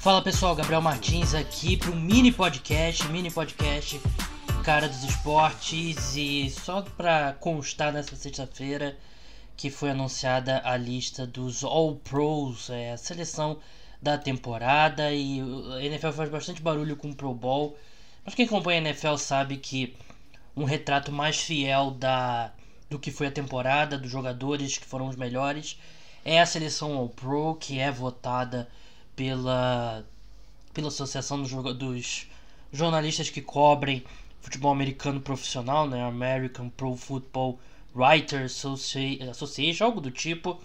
Fala pessoal, Gabriel Martins aqui para um mini podcast, mini podcast cara dos esportes. E só para constar nessa sexta-feira que foi anunciada a lista dos All Pros, é, a seleção da temporada. E a NFL faz bastante barulho com o Pro Bowl, mas quem acompanha a NFL sabe que um retrato mais fiel da do que foi a temporada, dos jogadores que foram os melhores, é a seleção All Pro, que é votada pela, pela Associação dos, dos Jornalistas que cobrem futebol americano profissional, né? American Pro Football Writers Association, algo do tipo.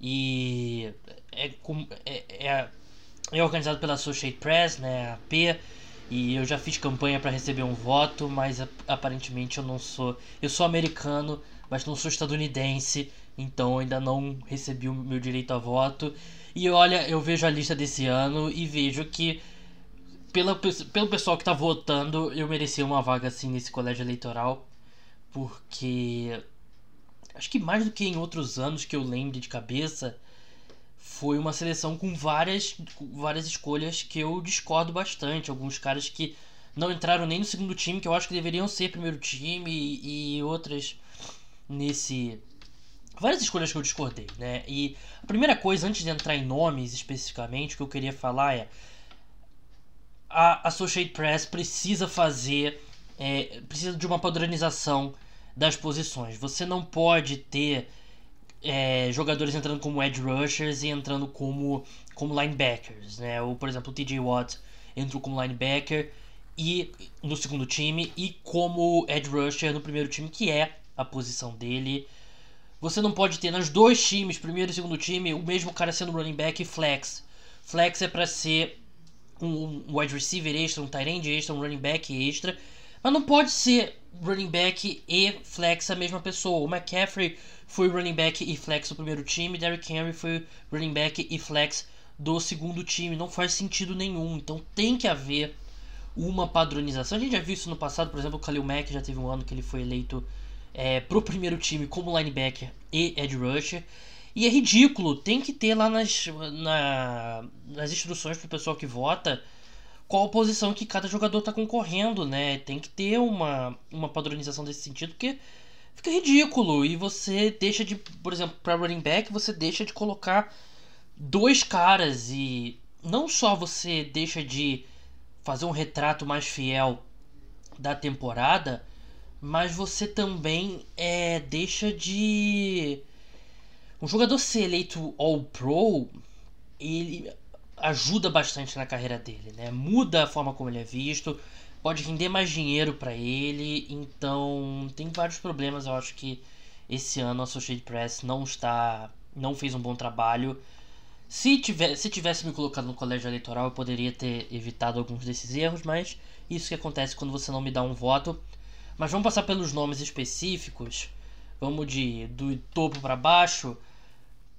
E é, é, é, é organizado pela Associated Press, né? AP. E eu já fiz campanha para receber um voto, mas aparentemente eu não sou. Eu sou americano, mas não sou estadunidense, então ainda não recebi o meu direito a voto. E olha, eu vejo a lista desse ano e vejo que pela, pelo pessoal que tá votando, eu merecia uma vaga assim nesse colégio eleitoral, porque acho que mais do que em outros anos que eu lembre de cabeça, foi uma seleção com várias, várias escolhas que eu discordo bastante. Alguns caras que não entraram nem no segundo time, que eu acho que deveriam ser primeiro time, e, e outras nesse. Várias escolhas que eu discordei, né? E a primeira coisa, antes de entrar em nomes especificamente, o que eu queria falar é. A Associated Press precisa fazer. É, precisa de uma padronização das posições. Você não pode ter é, jogadores entrando como edge rushers e entrando como, como linebackers, né? Ou, por exemplo, o TJ Watt entrou como linebacker e no segundo time e como edge rusher no primeiro time, que é a posição dele. Você não pode ter nos dois times, primeiro e segundo time, o mesmo cara sendo running back e flex. Flex é para ser um, wide receiver extra, um tight end extra, um running back extra. Mas não pode ser running back e flex a mesma pessoa. O McCaffrey foi running back e flex do primeiro time, Derrick Henry foi running back e flex do segundo time. Não faz sentido nenhum. Então tem que haver uma padronização. A gente já viu isso no passado, por exemplo, o Khalil Mack já teve um ano que ele foi eleito é, pro primeiro time como linebacker e edge rusher. E é ridículo, tem que ter lá nas, na, nas instruções pro pessoal que vota qual posição que cada jogador está concorrendo, né? Tem que ter uma, uma padronização desse sentido, porque fica ridículo. E você deixa de, por exemplo, para running back, você deixa de colocar dois caras e não só você deixa de fazer um retrato mais fiel da temporada, mas você também é, deixa de um jogador ser eleito All Pro, ele ajuda bastante na carreira dele, né? Muda a forma como ele é visto, pode render mais dinheiro para ele, então tem vários problemas. Eu acho que esse ano a Associated Press não está, não fez um bom trabalho. Se, tiver, se tivesse me colocado no colégio eleitoral, eu poderia ter evitado alguns desses erros, mas isso que acontece quando você não me dá um voto. Mas vamos passar pelos nomes específicos. Vamos de do topo para baixo.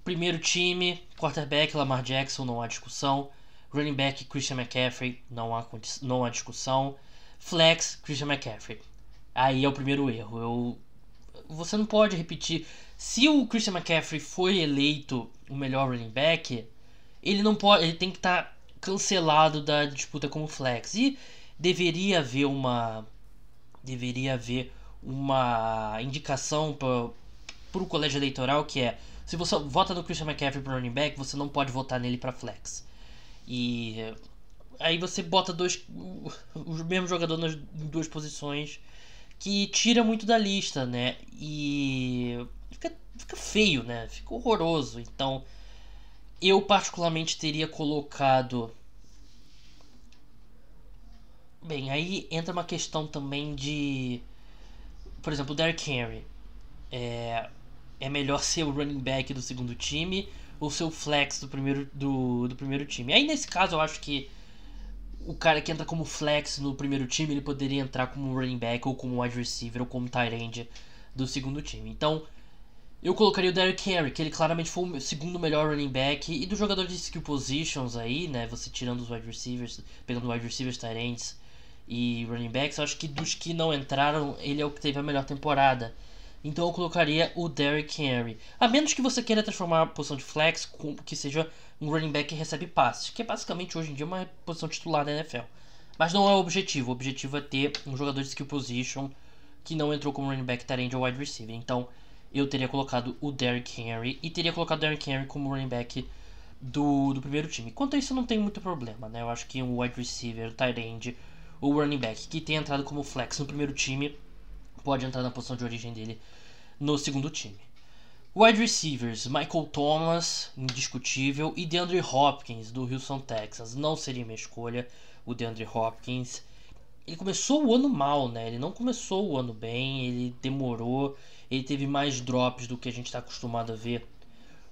Primeiro time, quarterback Lamar Jackson, não há discussão. Running back Christian McCaffrey, não há, não há discussão. Flex Christian McCaffrey. Aí é o primeiro erro. Eu, você não pode repetir. Se o Christian McCaffrey foi eleito o melhor running back, ele não pode, ele tem que estar tá cancelado da disputa como flex. E deveria haver uma deveria haver uma indicação para o colégio eleitoral que é se você vota no Christian McCaffrey para running back, você não pode votar nele para flex. E aí você bota dois o mesmo jogador nas duas posições que tira muito da lista, né? E fica, fica feio, né? Fica horroroso. Então, eu particularmente teria colocado Bem, aí entra uma questão também de por exemplo, o Derrick Henry. É, é melhor ser o running back do segundo time ou ser o flex do primeiro, do, do primeiro time. Aí nesse caso eu acho que o cara que entra como flex no primeiro time, ele poderia entrar como running back ou como wide receiver ou como tight end do segundo time. Então, eu colocaria o Derrick Henry, que ele claramente foi o segundo melhor running back e dos jogadores de skill positions aí, né, você tirando os wide receivers, pegando wide receivers, tight ends e running backs, eu acho que dos que não entraram, ele é o que teve a melhor temporada. Então eu colocaria o Derrick Henry. A menos que você queira transformar a posição de flex com que seja um running back que recebe passes, que é basicamente hoje em dia uma posição titular da NFL. Mas não é o objetivo. O objetivo é ter um jogador de skill position que não entrou como running back, tarend ou wide receiver. Então eu teria colocado o Derrick Henry e teria colocado o Derrick Henry como running back do, do primeiro time. Quanto a isso, não tem muito problema, né? Eu acho que um wide receiver, tight end ou running back que tenha entrado como flex no primeiro time pode entrar na posição de origem dele no segundo time. Wide receivers, Michael Thomas, indiscutível, e DeAndre Hopkins, do Houston Texans. Não seria minha escolha, o DeAndre Hopkins. Ele começou o ano mal, né? Ele não começou o ano bem, ele demorou, ele teve mais drops do que a gente está acostumado a ver.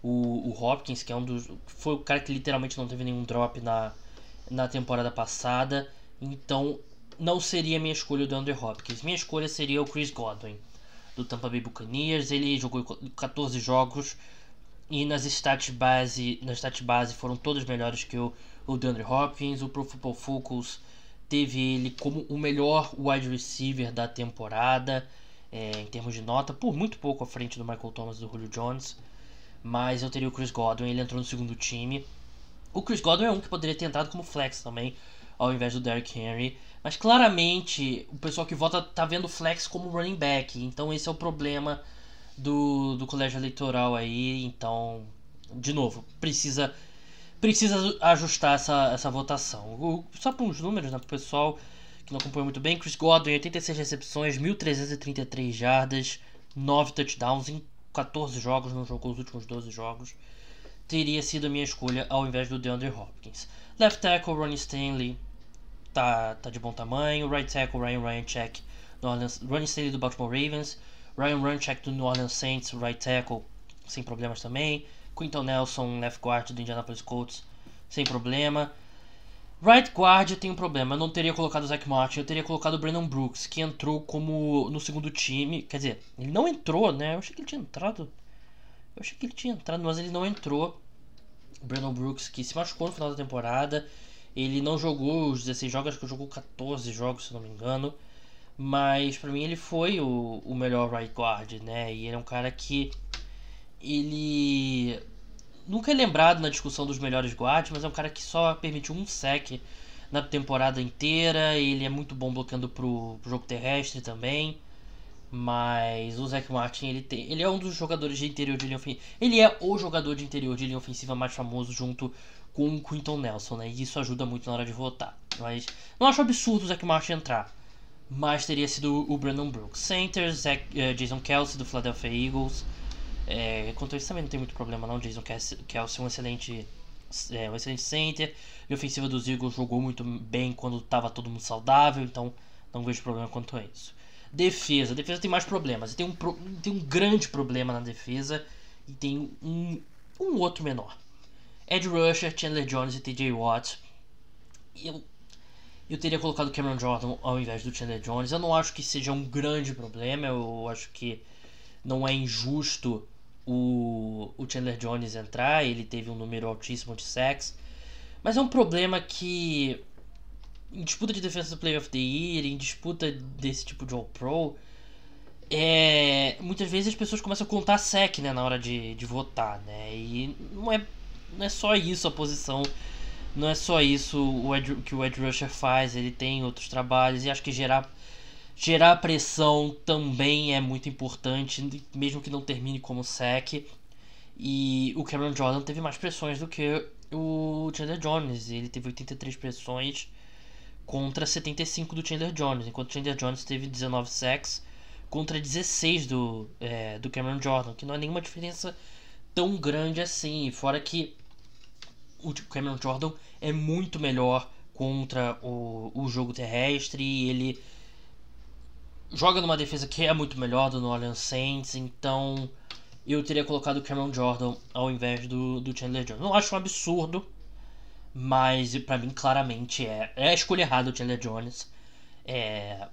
O, o Hopkins, que é um dos. Foi o cara que literalmente não teve nenhum drop na, na temporada passada. Então, não seria minha escolha o DeAndre Hopkins. Minha escolha seria o Chris Godwin do Tampa Bay Buccaneers. Ele jogou 14 jogos e nas stats base, nas stats base foram todos melhores que o, o DeAndre Hopkins. O Pro Football Focus teve ele como o melhor wide receiver da temporada é, em termos de nota, por muito pouco à frente do Michael Thomas e do Julio Jones. Mas eu teria o Chris Godwin, ele entrou no segundo time. O Chris Godwin é um que poderia ter entrado como flex também, ao invés do Derrick Henry. Mas claramente o pessoal que vota tá vendo flex como running back. Então esse é o problema do, do colégio eleitoral aí. Então, de novo, precisa precisa ajustar essa, essa votação. O, só para uns números, né, pro pessoal que não acompanha muito bem, Chris Godwin, 86 recepções, 1.333 jardas, 9 touchdowns em 14 jogos, não jogou os últimos 12 jogos. Teria sido a minha escolha ao invés do DeAndre Hopkins. Left tackle, Ronnie Stanley, tá, tá de bom tamanho. Right tackle, Ryan Ryanchek, Ronnie Stanley do Baltimore Ravens. Ryan Ryanchek do New Orleans Saints, right tackle, sem problemas também. Quinton Nelson, left guard do Indianapolis Colts, sem problema. Right guard tenho um problema, eu não teria colocado o Zach Martin, eu teria colocado o Brandon Brooks, que entrou como no segundo time. Quer dizer, ele não entrou, né? Eu achei que ele tinha entrado. Eu achei que ele tinha entrado, mas ele não entrou. Brandon Brooks, que se machucou no final da temporada. Ele não jogou os 16 jogos, acho que jogou 14 jogos, se não me engano. Mas para mim ele foi o, o melhor right guard, né? E ele é um cara que ele nunca é lembrado na discussão dos melhores guards, mas é um cara que só permitiu um sec na temporada inteira. Ele é muito bom bloqueando pro, pro jogo terrestre também. Mas o Zach Martin, ele, tem, ele é um dos jogadores de interior de linha ofensiva. Ele é o jogador de interior de linha ofensiva mais famoso junto com o Quinton Nelson, né? E isso ajuda muito na hora de votar. Mas não acho absurdo o Zach Martin entrar. Mas teria sido o Brandon Brooks. Center, Zach, uh, Jason Kelsey do Philadelphia Eagles. É, quanto a isso também não tem muito problema não. Jason Kelsey é um excelente, é, um excelente center. E a ofensiva dos Eagles jogou muito bem quando estava todo mundo saudável. Então não vejo problema quanto a isso. Defesa. Defesa tem mais problemas. Tem um, tem um grande problema na defesa. E tem um, um outro menor. Ed Rusher, Chandler Jones e TJ Watt. Eu, eu teria colocado Cameron Jordan ao invés do Chandler Jones. Eu não acho que seja um grande problema. Eu acho que não é injusto o, o Chandler Jones entrar. Ele teve um número altíssimo de sacks. Mas é um problema que em disputa de Defensive Player of the Year, em disputa desse tipo de All-Pro, é, muitas vezes as pessoas começam a contar sec né, na hora de, de votar, né? E não é não é só isso a posição. Não é só isso o Ed, que o Ed Rusher faz, ele tem outros trabalhos e acho que gerar, gerar pressão também é muito importante, mesmo que não termine como sec. E o Cameron Jordan teve mais pressões do que o Chandler Jones, ele teve 83 pressões contra 75 do Chandler Jones, enquanto o Chandler Jones teve 19 sacks contra 16 do, é, do Cameron Jordan, que não é nenhuma diferença tão grande assim, fora que o Cameron Jordan é muito melhor contra o, o jogo terrestre. Ele joga numa defesa que é muito melhor do New Orleans Saints, então eu teria colocado o Cameron Jordan ao invés do, do Chandler Jones. Não acho um absurdo, mas para mim claramente é, é a escolha errada o Chandler Jones é,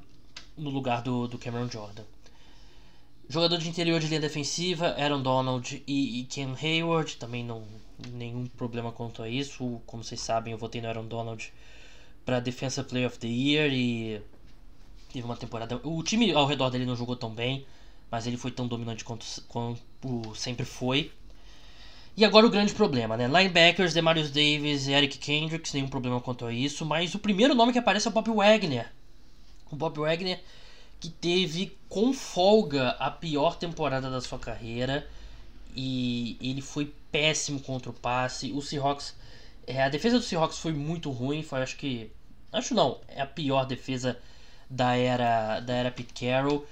no lugar do, do Cameron Jordan. Jogador de interior de linha defensiva, Aaron Donald e, e Ken Hayward, também não nenhum problema quanto a isso. Como vocês sabem, eu votei no Aaron Donald para Defensive Player of the Year e teve uma temporada. O time ao redor dele não jogou tão bem, mas ele foi tão dominante quanto, quanto sempre foi. E agora o grande problema, né? Linebackers, Demarius Davis e Eric Kendricks, nenhum problema quanto a isso, mas o primeiro nome que aparece é o Bob Wagner. O Bob Wagner que teve com folga a pior temporada da sua carreira e ele foi péssimo contra o passe. O Seahawks, é, a defesa do Seahawks foi muito ruim, foi acho que acho não, é a pior defesa da era da era Pete Carroll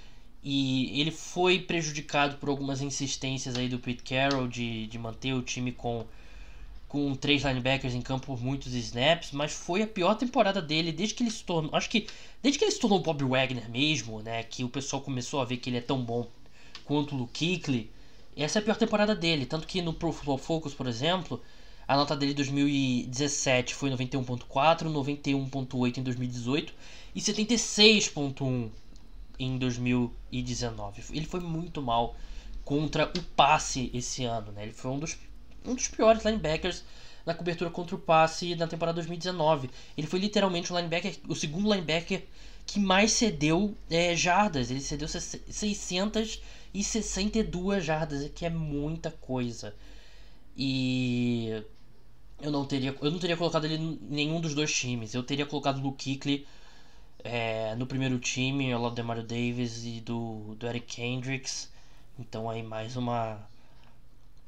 e ele foi prejudicado por algumas insistências aí do Pete Carroll de, de manter o time com, com três linebackers em campo por muitos snaps, mas foi a pior temporada dele desde que ele se tornou. Acho que desde que ele se tornou o Bob Wagner mesmo, né? Que o pessoal começou a ver que ele é tão bom quanto o Luke. Essa é a pior temporada dele. Tanto que no Pro Football Focus, por exemplo, a nota dele em 2017 foi 91.4, 91.8 em 2018 e 76.1 em 2019. Ele foi muito mal contra o passe esse ano, né? Ele foi um dos, um dos piores linebackers na cobertura contra o passe na temporada 2019. Ele foi literalmente o linebacker, o segundo linebacker que mais cedeu é, jardas. Ele cedeu 662 jardas, que é muita coisa. E eu não teria, eu não teria colocado ele em nenhum dos dois times. Eu teria colocado o Luke é, no primeiro time, ao lado do Mario Davis e do, do Eric Kendricks. Então aí mais uma.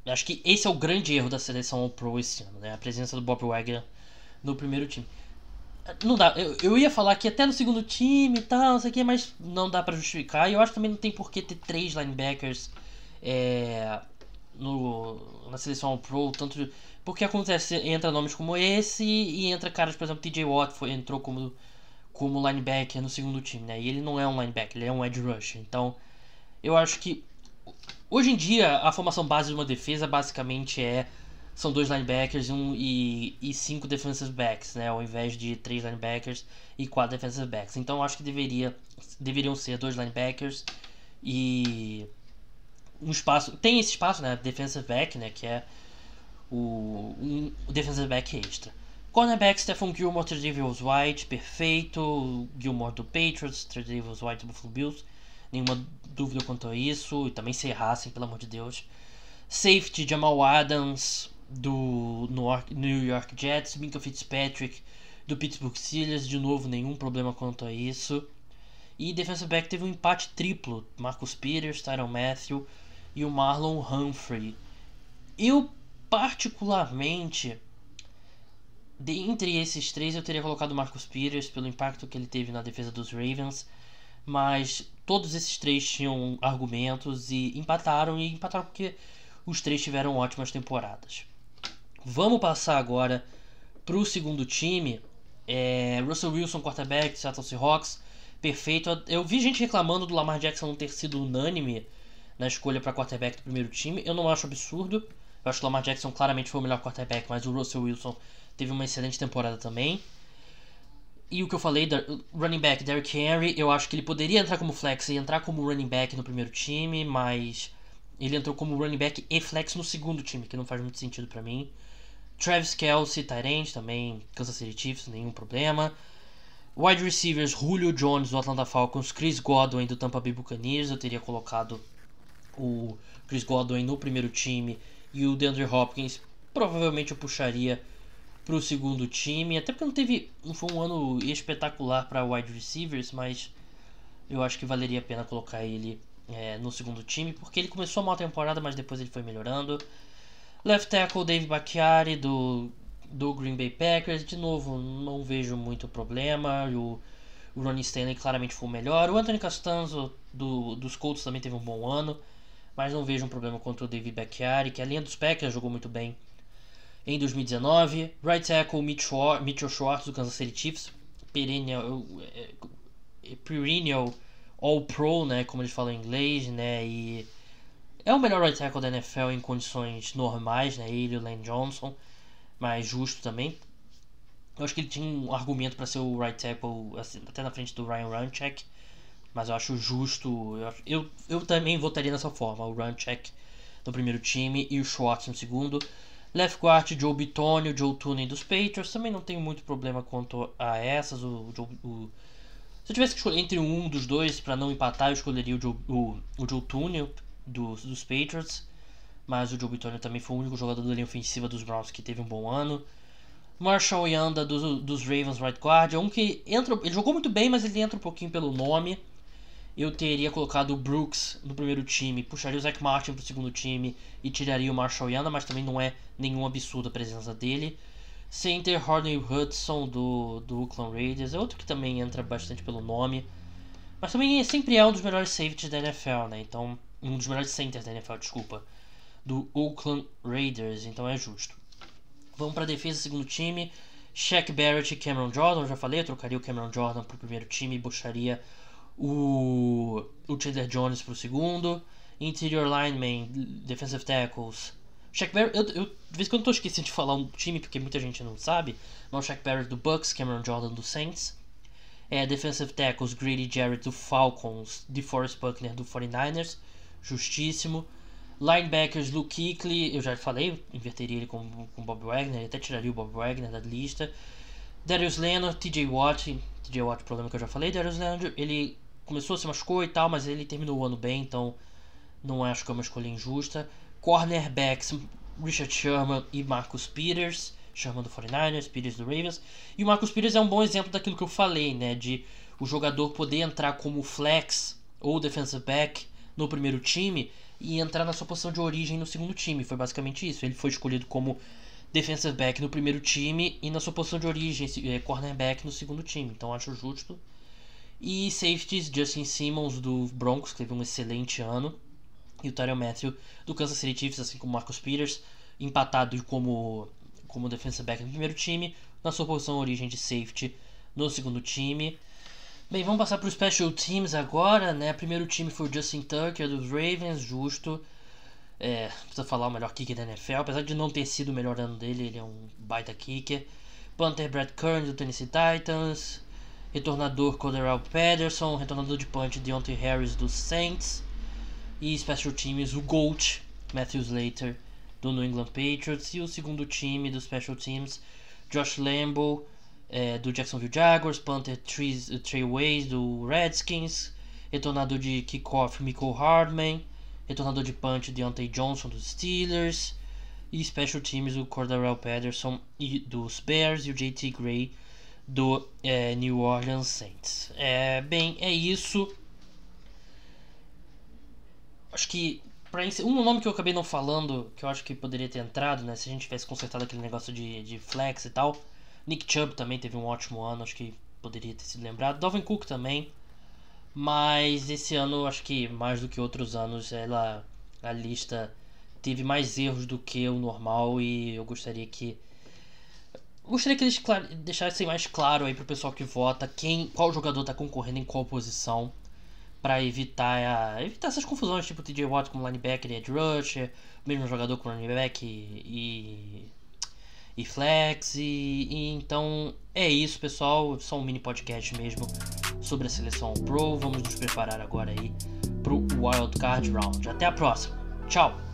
Acho que esse é o grande erro da seleção All Pro esse ano, né? A presença do Bob Wagner no primeiro time. Não dá, eu, eu ia falar que até no segundo time e tal, não sei o que, mas não dá para justificar. E eu acho que também não tem por que ter três linebackers é, no, na seleção All Pro, tanto porque acontece, entra nomes como esse e entra caras, por exemplo, TJ Watt foi, entrou como como linebacker no segundo time, né? E ele não é um linebacker, ele é um edge rusher. Então, eu acho que hoje em dia a formação base de uma defesa basicamente é são dois linebackers um, e, e cinco defensive backs, né? Ao invés de três linebackers e quatro defensive backs. Então, acho que deveria deveriam ser dois linebackers e um espaço tem esse espaço, né? Defensive back, né? Que é o, um, defensive back extra. Cornerback Stephen Gilmore, Tredavious White, perfeito. Gilmore do Patriots, Tredavious White do Buffalo Bills. Nenhuma dúvida quanto a isso. E também se errassem, pelo amor de Deus. Safety Jamal Adams do New York Jets. Minka Fitzpatrick do Pittsburgh Steelers. De novo, nenhum problema quanto a isso. E defensive back teve um empate triplo. Marcus Peters, Tyron Matthew e o Marlon Humphrey. Eu particularmente Dentre esses três, eu teria colocado o Marcus Peters pelo impacto que ele teve na defesa dos Ravens, mas todos esses três tinham argumentos e empataram e empataram porque os três tiveram ótimas temporadas. Vamos passar agora para o segundo time. É, Russell Wilson, quarterback, Seattle Seahawks, perfeito. Eu vi gente reclamando do Lamar Jackson não ter sido unânime na escolha para quarterback do primeiro time. Eu não acho absurdo. Eu acho que o Lamar Jackson claramente foi o melhor quarterback, mas o Russell Wilson teve uma excelente temporada também. E o que eu falei, running back Derrick Henry, eu acho que ele poderia entrar como flex e entrar como running back no primeiro time, mas ele entrou como running back e flex no segundo time, que não faz muito sentido para mim. Travis Kelsey, Tyrant, também Kansas City Chiefs, nenhum problema. Wide receivers, Julio Jones do Atlanta Falcons, Chris Godwin do Tampa Bay Buccaneers, eu teria colocado o Chris Godwin no primeiro time e o DeAndre Hopkins, provavelmente eu puxaria para o segundo time. Até porque não teve. Não foi um ano espetacular para wide receivers, mas eu acho que valeria a pena colocar ele é, no segundo time, porque ele começou mal a temporada, mas depois ele foi melhorando. Left tackle Dave Bacchiari do, do Green Bay Packers, de novo, não vejo muito problema. O, o Ronnie Stanley claramente foi o melhor. O Anthony Costanzo do, dos Colts também teve um bom ano, mas não vejo um problema contra o David Bacchiari, que a linha dos Packers jogou muito bem em 2019. Right tackle Mitchell Schwartz do Kansas City Chiefs, perennial, é, é, perennial All Pro, né, como eles falam em inglês, né, e é o melhor right tackle da NFL em condições normais, né, ele e o Lane Johnson, mas justo também. Eu acho que ele tinha um argumento para ser o right tackle assim, até na frente do Ryan Runcheck, mas eu acho justo. Eu, eu, eu também votaria dessa forma: o Runcheck no primeiro time e o Schwartz no segundo. Left guard, Joe Bitonio, Joe Tooney dos Patriots. Também não tenho muito problema quanto a essas. O, o, Se eu tivesse que escolher entre um dos dois para não empatar, eu escolheria o Joe, o, o Joe Tunnel dos, dos Patriots. Mas o Joe Bitonio também foi o único jogador da linha ofensiva dos Browns que teve um bom ano. Marshall Yanda do, dos Ravens right guard. É um que entra. Ele jogou muito bem, mas ele entra um pouquinho pelo nome. Eu teria colocado o Brooks no primeiro time, puxaria o Zach Martin pro segundo time e tiraria o Marshall Yanda, mas também não é nenhum absurdo a presença dele. Center Horney Hudson do, do Oakland Raiders é outro que também entra bastante pelo nome. Mas também é, sempre é um dos melhores safeties da NFL, né? Então, um dos melhores centers da NFL, desculpa. Do Oakland Raiders, então é justo. Vamos para a defesa, segundo time. Shaq Barrett e Cameron Jordan, já falei, eu trocaria o Cameron Jordan para o primeiro time e puxaria o, o Chandler Jones para o segundo. Interior lineman, defensive tackles. Shaq Barrett, eu, eu, de vez em quando estou esquecendo de falar um time porque muita gente não sabe. Mas o Shaq Barrett do Bucks, Cameron Jordan do Saints. É, defensive tackles, Grady Jarrett do Falcons, DeForest Buckner do 49ers. Justíssimo. Linebackers, Luke Kuechly, eu já falei, inverteria ele com o Bob Wagner, até tiraria o Bob Wagner da lista. Darius Leonard, TJ Watt, TJ Watt, problema que eu já falei. Darius Leonard, ele começou se machucou e tal, mas ele terminou o ano bem, então não acho que é uma escolha injusta. Cornerbacks, Richard Sherman e Marcus Peters. Sherman do 49ers, Peters do Ravens. E o Marcus Peters é um bom exemplo daquilo que eu falei, né? De o jogador poder entrar como flex ou defensive back no primeiro time e entrar na sua posição de origem no segundo time. Foi basicamente isso. Ele foi escolhido como defensive back no primeiro time e na sua posição de origem, é, cornerback no segundo time. Então acho justo. E safeties, Justin Simmons do Broncos, que teve um excelente ano. E o Tyron Matthew do Kansas City Chiefs, assim como Marcus Peters, empatado como, como defensive back no primeiro time, na sua posição origem de safety no segundo time. Bem, vamos passar para os Special Teams agora, né? Primeiro time foi o Justin Tucker dos Ravens, justo. É, precisa falar o melhor kicker da NFL, apesar de não ter sido o melhor ano dele, ele é um baita kicker. Panther Brad Kern do Tennessee Titans. Retornador Cordarrelle Patterson. Retornador de punch Deontay Harris dos Saints. E Special Teams o Gold Matthew Slater do New England Patriots. E o segundo time dos Special Teams Josh Lambo é, do Jacksonville Jaguars, Panther Trey Ways do Redskins, retornador de kickoff Michael Hardman, retornador de punch Deontay Johnson dos Steelers e special teams o Cordarrelle Patterson e dos Bears e o JT Gray do é, New Orleans Saints. É, bem, é isso. Acho que para um nome que eu acabei não falando, que eu acho que poderia ter entrado, né, se a gente tivesse consertado aquele negócio de, de flex e tal, Nick Chubb também teve um ótimo ano, acho que poderia ter sido lembrado. Dalvin Cook também. Mas esse ano, acho que mais do que outros anos, ela a lista teve mais erros do que o normal e eu gostaria que gostaria que eles deixassem mais claro aí pro pessoal que vota quem qual jogador está concorrendo em qual posição para evitar evitar essas confusões tipo TJ Watt como linebacker e edge rusher, o mesmo jogador com running back e, e e flex. E, e, então é isso, pessoal. Só um mini podcast mesmo sobre a seleção Pro. Vamos nos preparar agora aí pro Wild Card Round. Até a próxima. Tchau.